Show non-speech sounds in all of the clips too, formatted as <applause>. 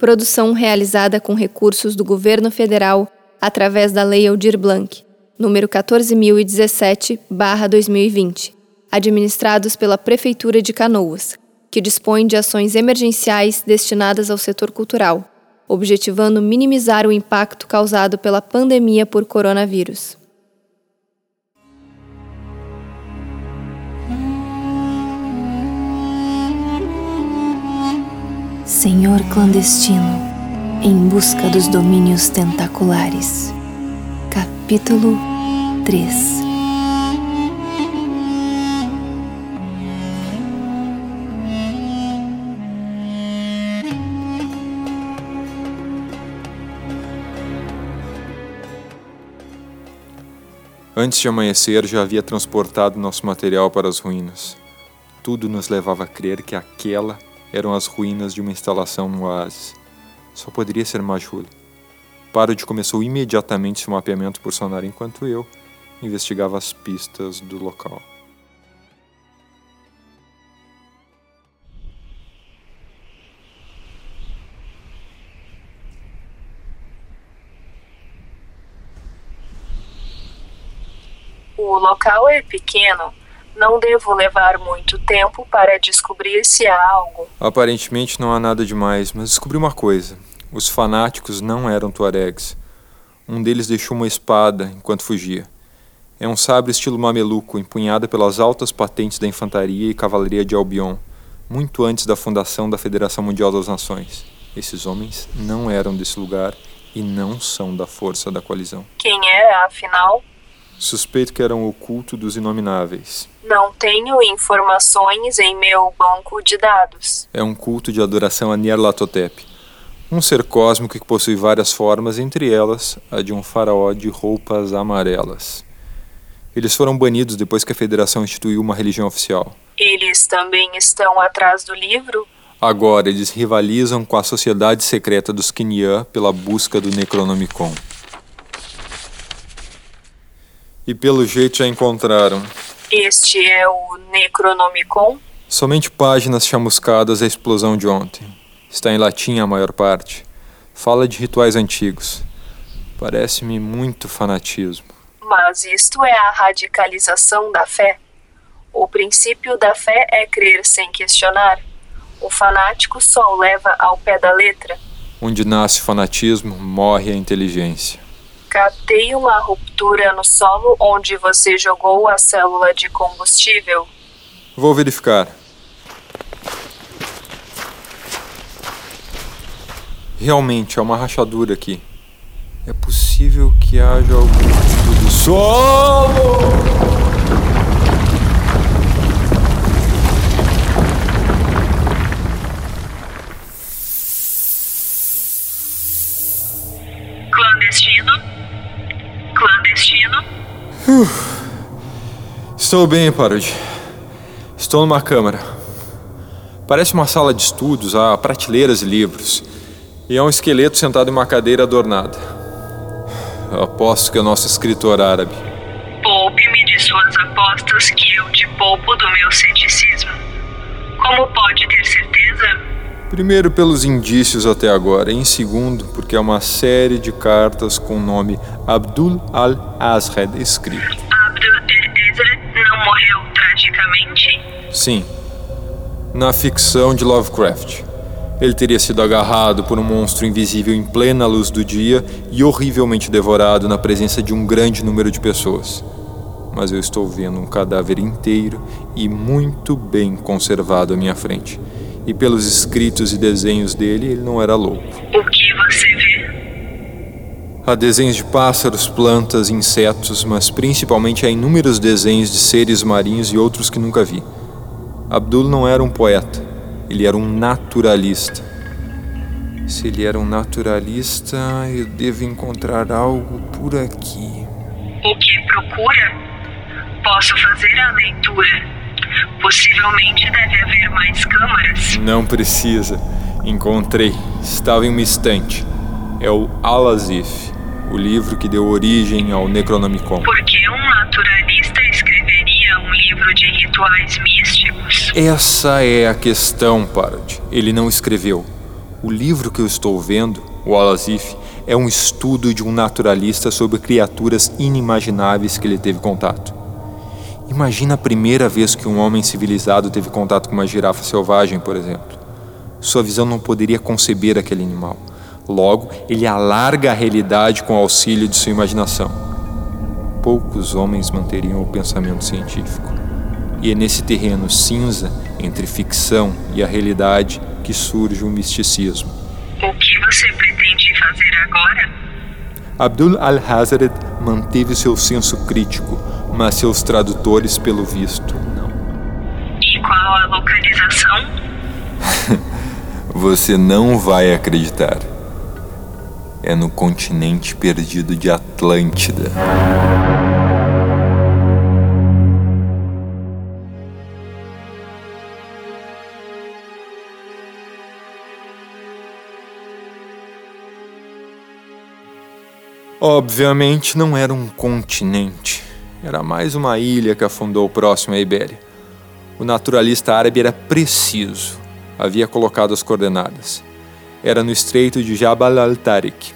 Produção realizada com recursos do Governo Federal através da Lei Aldir Blanc, número 14017/2020, administrados pela Prefeitura de Canoas, que dispõe de ações emergenciais destinadas ao setor cultural, objetivando minimizar o impacto causado pela pandemia por coronavírus. Senhor clandestino, em busca dos domínios tentaculares. Capítulo 3 Antes de amanhecer, já havia transportado nosso material para as ruínas. Tudo nos levava a crer que aquela eram as ruínas de uma instalação no oásis. Só poderia ser Majul. Parod começou imediatamente seu mapeamento por sonar enquanto eu investigava as pistas do local. O local é pequeno, não devo levar muito tempo para descobrir se há algo. Aparentemente não há nada demais, mas descobri uma coisa. Os fanáticos não eram tuaregs. Um deles deixou uma espada enquanto fugia. É um sabre estilo mameluco, empunhada pelas altas patentes da infantaria e cavalaria de Albion, muito antes da fundação da Federação Mundial das Nações. Esses homens não eram desse lugar e não são da força da coalizão. Quem é, afinal? Suspeito que eram o culto dos inomináveis. Não tenho informações em meu banco de dados. É um culto de adoração a Nyarlathotep, um ser cósmico que possui várias formas, entre elas a de um faraó de roupas amarelas. Eles foram banidos depois que a federação instituiu uma religião oficial. Eles também estão atrás do livro? Agora eles rivalizam com a sociedade secreta dos Kinyan pela busca do Necronomicon. E pelo jeito já encontraram. Este é o Necronomicon? Somente páginas chamuscadas da explosão de ontem. Está em latim a maior parte. Fala de rituais antigos. Parece-me muito fanatismo. Mas isto é a radicalização da fé. O princípio da fé é crer sem questionar. O fanático só o leva ao pé da letra. Onde nasce o fanatismo, morre a inteligência. Catei uma ruptura no solo onde você jogou a célula de combustível. Vou verificar. Realmente há uma rachadura aqui. É possível que haja algum tipo de solo! Estou bem, Parody. Estou numa câmara. Parece uma sala de estudos, há prateleiras e livros. E há um esqueleto sentado em uma cadeira adornada. Eu aposto que é o nosso escritor árabe. Poupe-me de suas apostas que eu te poupo do meu ceticismo. Como pode ter certeza? Primeiro, pelos indícios até agora. E em segundo, porque é uma série de cartas com o nome Abdul al-Azred escrito. Sim. Na ficção de Lovecraft. Ele teria sido agarrado por um monstro invisível em plena luz do dia e horrivelmente devorado na presença de um grande número de pessoas. Mas eu estou vendo um cadáver inteiro e muito bem conservado à minha frente. E pelos escritos e desenhos dele, ele não era louco. O que você vê? Há desenhos de pássaros, plantas, insetos, mas principalmente há inúmeros desenhos de seres marinhos e outros que nunca vi. Abdul não era um poeta, ele era um naturalista. Se ele era um naturalista, eu devo encontrar algo por aqui. O que procura? Posso fazer a leitura. Possivelmente deve haver mais câmaras. Não precisa. Encontrei. Estava em uma estante. É o Al-Azif, o livro que deu origem ao Necronomicon. Por que um naturalista escreveria um livro de rituais? Essa é a questão, Parod. Ele não escreveu. O livro que eu estou vendo, o Al-Azif, é um estudo de um naturalista sobre criaturas inimagináveis que ele teve contato. Imagina a primeira vez que um homem civilizado teve contato com uma girafa selvagem, por exemplo. Sua visão não poderia conceber aquele animal. Logo, ele alarga a realidade com o auxílio de sua imaginação. Poucos homens manteriam o pensamento científico. E é nesse terreno cinza entre ficção e a realidade que surge o misticismo. O que você pretende fazer agora? Abdul al-Hazred manteve seu senso crítico, mas seus tradutores, pelo visto, não. E qual a localização? <laughs> Você não vai acreditar. É no continente perdido de Atlântida. Obviamente não era um continente. Era mais uma ilha que afundou próximo à Ibéria. O naturalista árabe era preciso. Havia colocado as coordenadas. Era no estreito de Jabal al-Tariq.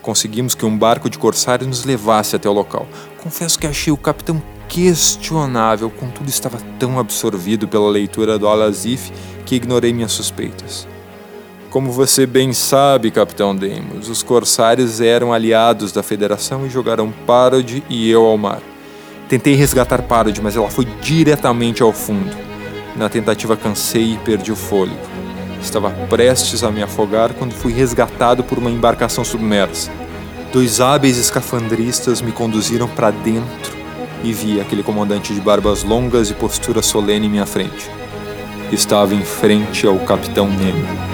Conseguimos que um barco de corsários nos levasse até o local. Confesso que achei o capitão questionável, contudo estava tão absorvido pela leitura do Al-Azif que ignorei minhas suspeitas. Como você bem sabe, Capitão Deimos, os corsários eram aliados da Federação e jogaram Parod e eu ao mar. Tentei resgatar Parod, mas ela foi diretamente ao fundo. Na tentativa cansei e perdi o fôlego. Estava prestes a me afogar quando fui resgatado por uma embarcação submersa. Dois hábeis escafandristas me conduziram para dentro e vi aquele comandante de barbas longas e postura solene em minha frente. Estava em frente ao Capitão Nemo.